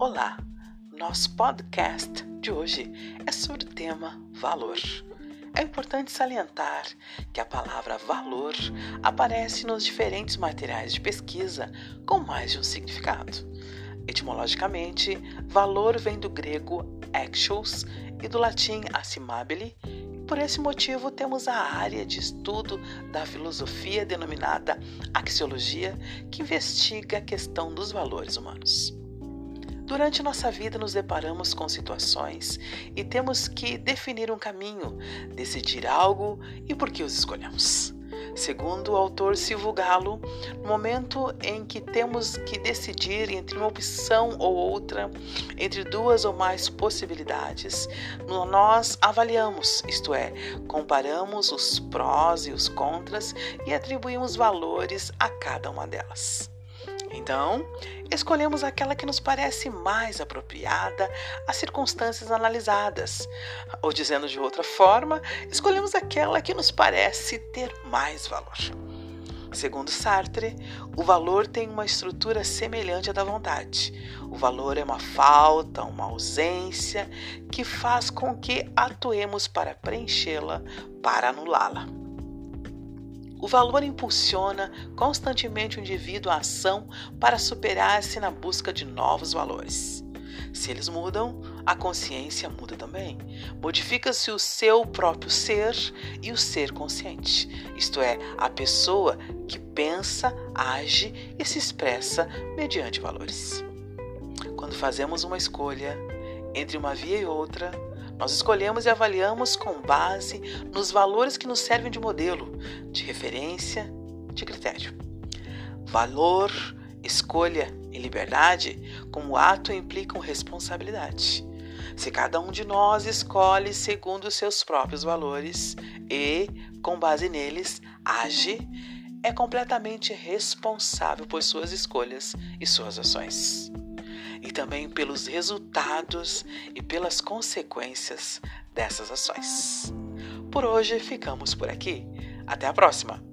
Olá! Nosso podcast de hoje é sobre o tema valor. É importante salientar que a palavra valor aparece nos diferentes materiais de pesquisa com mais de um significado. Etimologicamente, valor vem do grego actuals e do latim assimabile. Por esse motivo, temos a área de estudo da filosofia denominada axiologia, que investiga a questão dos valores humanos. Durante nossa vida, nos deparamos com situações e temos que definir um caminho, decidir algo e por que os escolhemos. Segundo o autor Silvio Galo, no momento em que temos que decidir entre uma opção ou outra, entre duas ou mais possibilidades, nós avaliamos, isto é, comparamos os prós e os contras e atribuímos valores a cada uma delas. Então, escolhemos aquela que nos parece mais apropriada às circunstâncias analisadas. Ou dizendo de outra forma, escolhemos aquela que nos parece ter mais valor. Segundo Sartre, o valor tem uma estrutura semelhante à da vontade. O valor é uma falta, uma ausência que faz com que atuemos para preenchê-la, para anulá-la. O valor impulsiona constantemente o indivíduo à ação para superar-se na busca de novos valores. Se eles mudam, a consciência muda também. Modifica-se o seu próprio ser e o ser consciente, isto é, a pessoa que pensa, age e se expressa mediante valores. Quando fazemos uma escolha entre uma via e outra, nós escolhemos e avaliamos com base nos valores que nos servem de modelo, de referência, de critério. Valor, escolha e liberdade, como ato, implicam responsabilidade. Se cada um de nós escolhe segundo os seus próprios valores e, com base neles, age, é completamente responsável por suas escolhas e suas ações e também pelos resultados e pelas consequências dessas ações. Por hoje ficamos por aqui. Até a próxima!